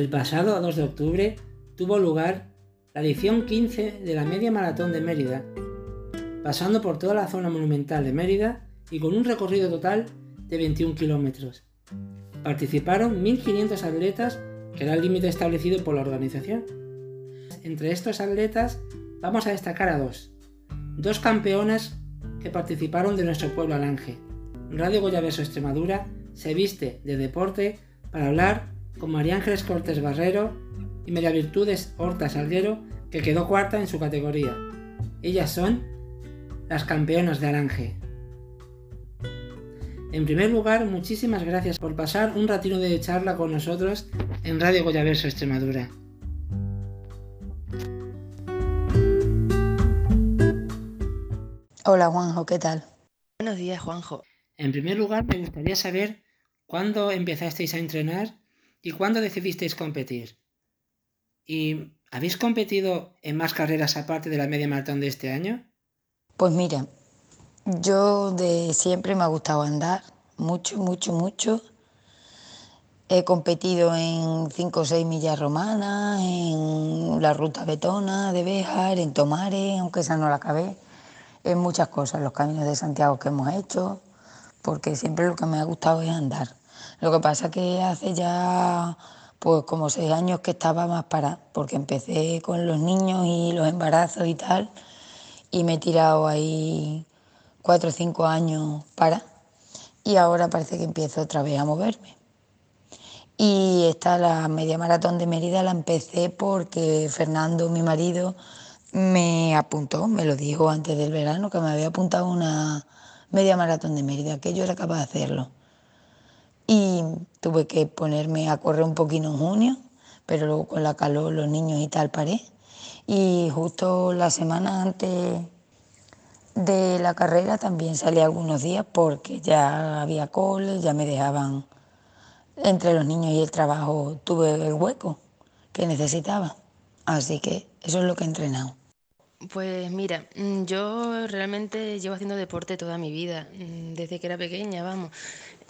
El pasado 2 de octubre tuvo lugar la edición 15 de la Media Maratón de Mérida, pasando por toda la zona monumental de Mérida y con un recorrido total de 21 kilómetros. Participaron 1.500 atletas, que era el límite establecido por la organización. Entre estos atletas vamos a destacar a dos. Dos campeonas que participaron de nuestro pueblo Alange. Radio Goyaverso Extremadura se viste de deporte para hablar con María Ángeles Cortés Barrero y María Virtudes Horta Salguero, que quedó cuarta en su categoría. Ellas son las campeonas de Alange. En primer lugar, muchísimas gracias por pasar un ratito de charla con nosotros en Radio Goyaverso Extremadura. Hola Juanjo, ¿qué tal? Buenos días Juanjo. En primer lugar, me gustaría saber cuándo empezasteis a entrenar ¿Y cuándo decidisteis competir? ¿Y habéis competido en más carreras aparte de la media maratón de este año? Pues mira, yo de siempre me ha gustado andar, mucho, mucho, mucho. He competido en 5 o 6 millas romanas, en la ruta betona de Béjar, en Tomares, aunque esa no la acabé, en muchas cosas, los caminos de Santiago que hemos hecho, porque siempre lo que me ha gustado es andar. Lo que pasa que hace ya pues como seis años que estaba más para, porque empecé con los niños y los embarazos y tal, y me he tirado ahí cuatro o cinco años para, y ahora parece que empiezo otra vez a moverme. Y esta, la media maratón de Mérida, la empecé porque Fernando, mi marido, me apuntó, me lo dijo antes del verano, que me había apuntado una media maratón de Mérida, que yo era capaz de hacerlo y tuve que ponerme a correr un poquito en junio, pero luego con la calor, los niños y tal paré. Y justo la semana antes de la carrera también salí algunos días porque ya había cole, ya me dejaban entre los niños y el trabajo, tuve el hueco que necesitaba. Así que eso es lo que he entrenado. Pues mira, mm, yo realmente llevo haciendo deporte toda mi vida, mm, desde que era pequeña, vamos.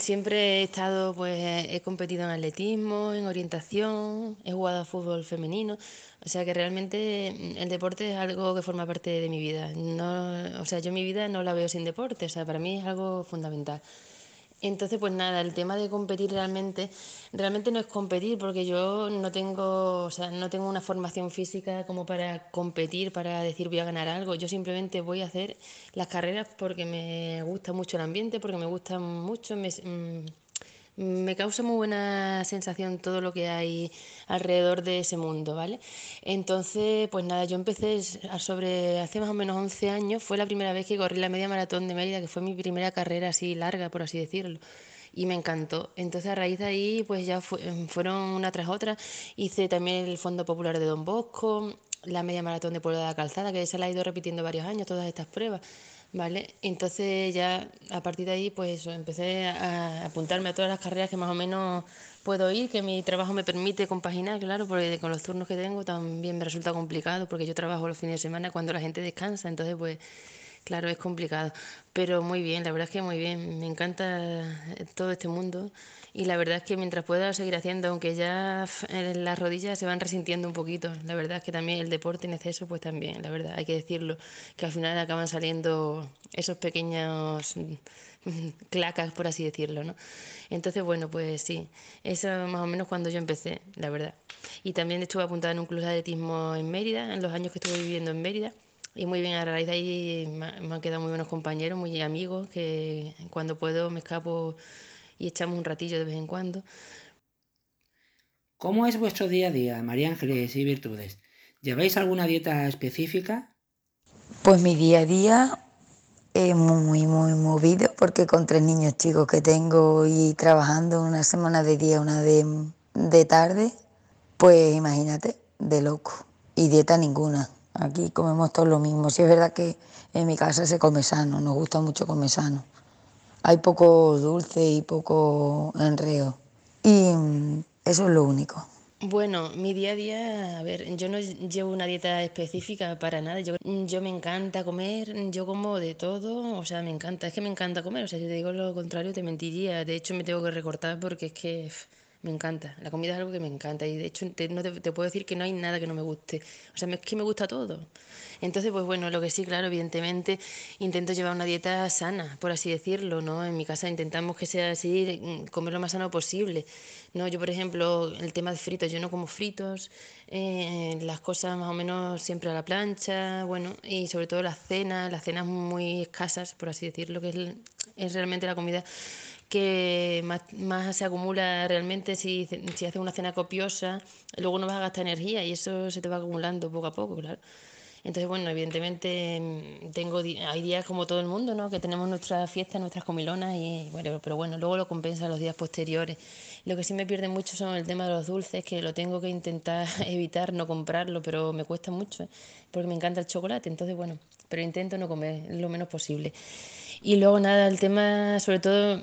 Siempre he estado, pues he competido en atletismo, en orientación, he jugado a fútbol femenino, o sea que realmente mm, el deporte es algo que forma parte de mi vida. No, o sea, yo mi vida no la veo sin deporte, o sea, para mí es algo fundamental. Entonces, pues nada, el tema de competir realmente, realmente no es competir porque yo no tengo, o sea, no tengo una formación física como para competir, para decir voy a ganar algo. Yo simplemente voy a hacer las carreras porque me gusta mucho el ambiente, porque me gusta mucho, me, mm, me causa muy buena sensación todo lo que hay alrededor de ese mundo, ¿vale? Entonces, pues nada, yo empecé sobre hace más o menos 11 años, fue la primera vez que corrí la media maratón de Mérida, que fue mi primera carrera así larga, por así decirlo y me encantó. Entonces a raíz de ahí pues ya fueron una tras otra. Hice también el Fondo Popular de Don Bosco, la media maratón de Pueblo de la Calzada, que se la ha ido repitiendo varios años, todas estas pruebas. ¿Vale? Entonces ya a partir de ahí pues empecé a apuntarme a todas las carreras que más o menos puedo ir, que mi trabajo me permite compaginar, claro, porque con los turnos que tengo también me resulta complicado porque yo trabajo los fines de semana cuando la gente descansa, entonces pues claro, es complicado, pero muy bien, la verdad es que muy bien, me encanta todo este mundo y la verdad es que mientras pueda seguir haciendo, aunque ya las rodillas se van resintiendo un poquito, la verdad es que también el deporte en exceso, pues también, la verdad, hay que decirlo, que al final acaban saliendo esos pequeños clacas, por así decirlo, ¿no? Entonces, bueno, pues sí, eso más o menos cuando yo empecé, la verdad. Y también estuve apuntada en un club de atletismo en Mérida, en los años que estuve viviendo en Mérida. Y muy bien, a raíz de ahí me han quedado muy buenos compañeros, muy amigos, que cuando puedo me escapo y echamos un ratillo de vez en cuando. ¿Cómo es vuestro día a día, María Ángeles y Virtudes? ¿Lleváis alguna dieta específica? Pues mi día a día es muy, muy movido porque con tres niños chicos que tengo y trabajando una semana de día, una de, de tarde, pues imagínate, de loco. Y dieta ninguna. Aquí comemos todo lo mismo. Si es verdad que en mi casa se come sano, nos gusta mucho comer sano hay poco dulce y poco enreo. Y mm, eso es lo único. Bueno, mi día a día, a ver, yo no llevo una dieta específica para nada. Yo, yo me encanta comer, yo como de todo, o sea, me encanta, es que me encanta comer. O sea, si te digo lo contrario, te mentiría. De hecho, me tengo que recortar porque es que Me encanta. La comida es algo que me encanta. Y de hecho, te, no te, puedo decir que no hay nada que no me guste. O sea, es que me gusta todo. Entonces, pues bueno, lo que sí, claro, evidentemente, intento llevar una dieta sana, por así decirlo, ¿no? En mi casa intentamos que sea así, mm, comer lo más sano posible. No, yo, por ejemplo, el tema de fritos, yo no como fritos, eh, las cosas más o menos siempre a la plancha, bueno, y sobre todo las cenas, las cenas muy escasas, por así decirlo, que es, es realmente la comida que más, se acumula realmente si, si haces una cena copiosa, luego no vas a gastar energía y eso se te va acumulando poco a poco, claro. Entonces, bueno, evidentemente mm, tengo hay días como todo el mundo, ¿no? Que tenemos nuestras fiestas, nuestras comilonas y bueno, pero bueno, luego lo compensa los días posteriores. Lo que sí me pierde mucho son el tema de los dulces, que lo tengo que intentar evitar, no comprarlo, pero me cuesta mucho, ¿eh? porque me encanta el chocolate, entonces bueno, pero intento no comer lo menos posible. Y luego nada, el tema, sobre todo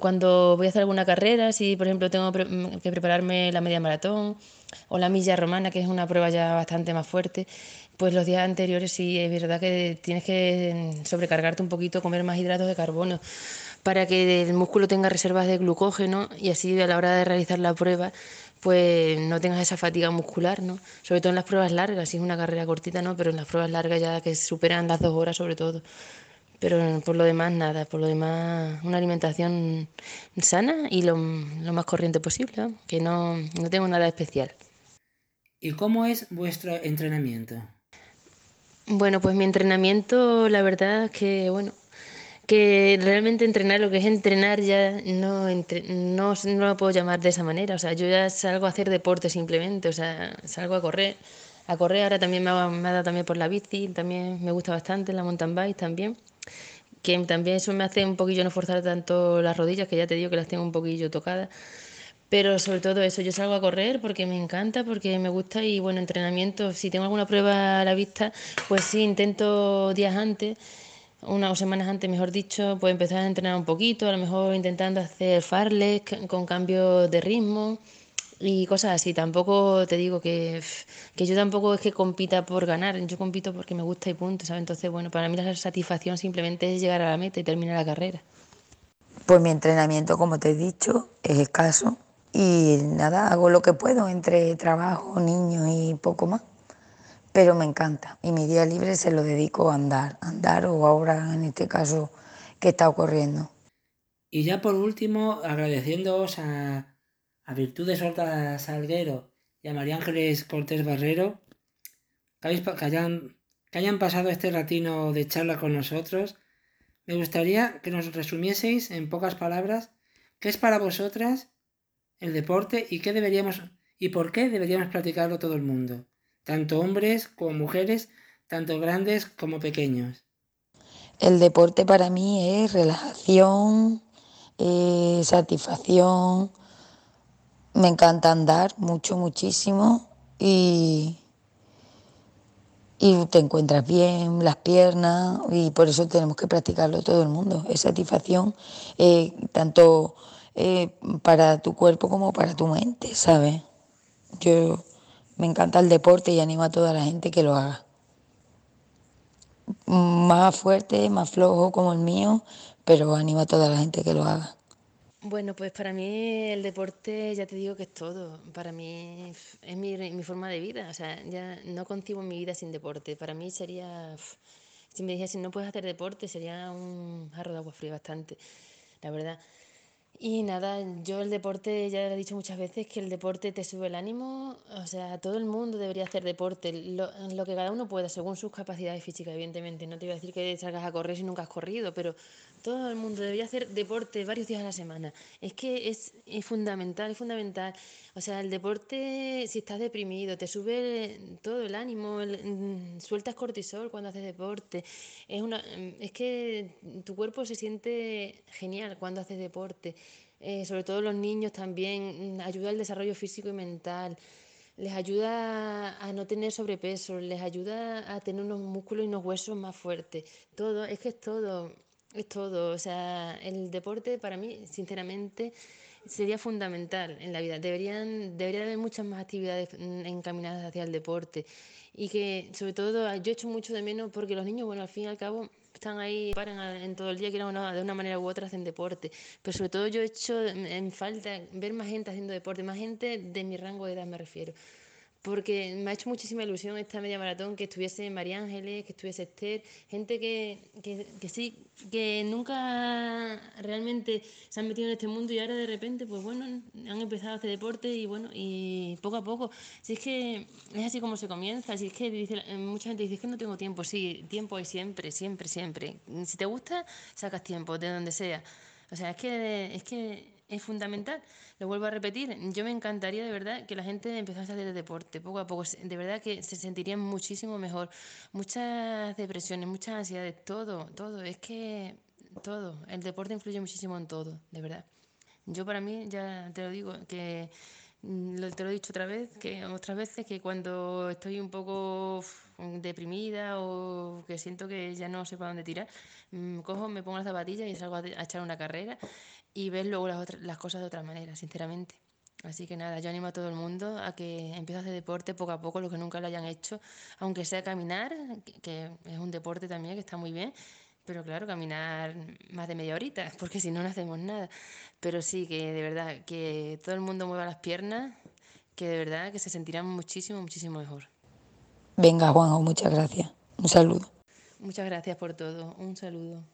cuando voy a hacer alguna carrera, si por ejemplo tengo que prepararme la media maratón o la milla romana, que es una prueba ya bastante más fuerte, pues los días anteriores sí es verdad que tienes que sobrecargarte un poquito, comer más hidratos de carbono para que el músculo tenga reservas de glucógeno y así a la hora de realizar la prueba pues no tengas esa fatiga muscular, ¿no? Sobre todo en las pruebas largas, si es una carrera cortita, ¿no? Pero en las pruebas largas ya que superan las dos horas sobre todo. Pero por lo demás nada, por lo demás una alimentación sana y lo, más corriente posible, que no, no tengo nada especial. ¿Y cómo es vuestro entrenamiento? Bueno, pues mi entrenamiento, la verdad es que, bueno, que realmente entrenar, lo que es entrenar ya no, no, no, lo puedo llamar de esa manera. O sea, yo ya salgo a hacer deporte simplemente, o sea, salgo a correr. A correr ahora también me ha, dado también por la bici, también me gusta bastante, la mountain bike también que también eso me hace un poquillo no forzar tanto las rodillas, que ya te digo que las tengo un poquillo tocadas. Pero sobre todo eso, yo salgo a correr porque me encanta, porque me gusta y bueno, entrenamiento, si tengo alguna prueba a la vista, pues sí, intento días antes, unas o semanas antes, mejor dicho, pues empezar a entrenar un poquito, a lo mejor intentando hacer farles con cambios de ritmo y cosas así. Tampoco te digo que, que yo tampoco es que compita por ganar, yo compito porque me gusta y punto, ¿sabes? Entonces, bueno, para mí la satisfacción simplemente es llegar a la meta y terminar la carrera. Pues mi entrenamiento, como te he dicho, es escaso y nada, hago lo que puedo entre trabajo, niños y poco más. Pero me encanta y mi día libre se lo dedico a andar, andar o ahora en este caso que está ocurriendo. Y ya por último, agradeciéndoos a, a Virtudes Horta Salguero y a María Ángeles Cortés Barrero, que, hayan, que hayan pasado este ratino de charla con nosotros, me gustaría que nos resumieseis en pocas palabras qué es para vosotras el deporte y qué deberíamos y por qué deberíamos practicarlo todo el mundo, tanto hombres como mujeres, tanto grandes como pequeños. El deporte para mí es relajación, eh, satisfacción, me encanta andar mucho, muchísimo y, y te encuentras bien, las piernas y por eso tenemos que practicarlo todo el mundo. Es satisfacción eh, tanto eh, para tu cuerpo como para tu mente, ¿sabes? Yo me encanta el deporte y animo a toda la gente que lo haga. Más fuerte, más flojo como el mío, pero animo a toda la gente que lo haga. Bueno, pues para mí el deporte, ya te digo que es todo. Para mí es mi, mi forma de vida. O sea, ya no concibo mi vida sin deporte. Para mí sería, si me dijesen no puedes hacer deporte, sería un jarro de agua fría bastante, la verdad. Y nada, yo el deporte, ya lo he dicho muchas veces, que el deporte te sube el ánimo, o sea, todo el mundo debería hacer deporte, lo, lo, que cada uno pueda, según sus capacidades físicas, evidentemente. No te voy a decir que salgas a correr si nunca has corrido, pero todo el mundo debería hacer deporte varios días a la semana. Es que es, es fundamental, es fundamental. O sea, el deporte, si estás deprimido, te sube todo el ánimo, mm, sueltas cortisol cuando haces deporte. Es, una, es que tu cuerpo se siente genial cuando haces deporte. Eh, sobre todo los niños también, mm, ayuda al desarrollo físico y mental, les ayuda a no tener sobrepeso, les ayuda a tener unos músculos y unos huesos más fuertes. Todo, es que es todo, es todo. O sea, el deporte para mí, sinceramente, sería fundamental en la vida. Deberían, debería haber muchas más actividades encaminadas hacia el deporte y que sobre todo yo echo mucho de menos porque los niños, bueno, al fin y al cabo están ahí, paran en todo el día, que de una manera u otra hacen deporte. Pero sobre todo yo echo en falta ver más gente haciendo deporte, más gente de mi rango de edad me refiero porque me ha hecho muchísima ilusión esta media maratón que estuviese María Ángeles, que estuviese Esther, gente que, que, que, sí, que nunca realmente se han metido en este mundo y ahora de repente, pues bueno, han empezado a hacer deporte y bueno, y poco a poco. Si es que es así como se comienza, si es que dice, mucha gente dice que no tengo tiempo, sí, tiempo hay siempre, siempre, siempre. Si te gusta, sacas tiempo, de donde sea. O sea, es que, es que es fundamental. Lo vuelvo a repetir, yo me encantaría de verdad que la gente empezase a hacer deporte poco a poco. De verdad que se sentirían muchísimo mejor. Muchas depresiones, muchas ansiedades, todo, todo. Es que todo. El deporte influye muchísimo en todo, de verdad. Yo para mí, ya te lo digo, que te lo he dicho otra vez, que otras veces que cuando estoy un poco deprimida o que siento que ya no sé para dónde tirar, mm, cojo, me pongo las zapatillas y salgo a, echar una carrera y ves luego las, otras, las cosas de otra manera, sinceramente. Así que nada, yo animo a todo el mundo a que empiece a hacer deporte poco a poco, lo que nunca lo hayan hecho, aunque sea caminar, que es un deporte también que está muy bien, pero claro, caminar más de media horita, porque si no, no hacemos nada. Pero sí, que de verdad, que todo el mundo mueva las piernas, que de verdad que se sentirán muchísimo, muchísimo mejor. Venga, Juanjo, muchas gracias. Un saludo. Muchas gracias por todo. Un saludo.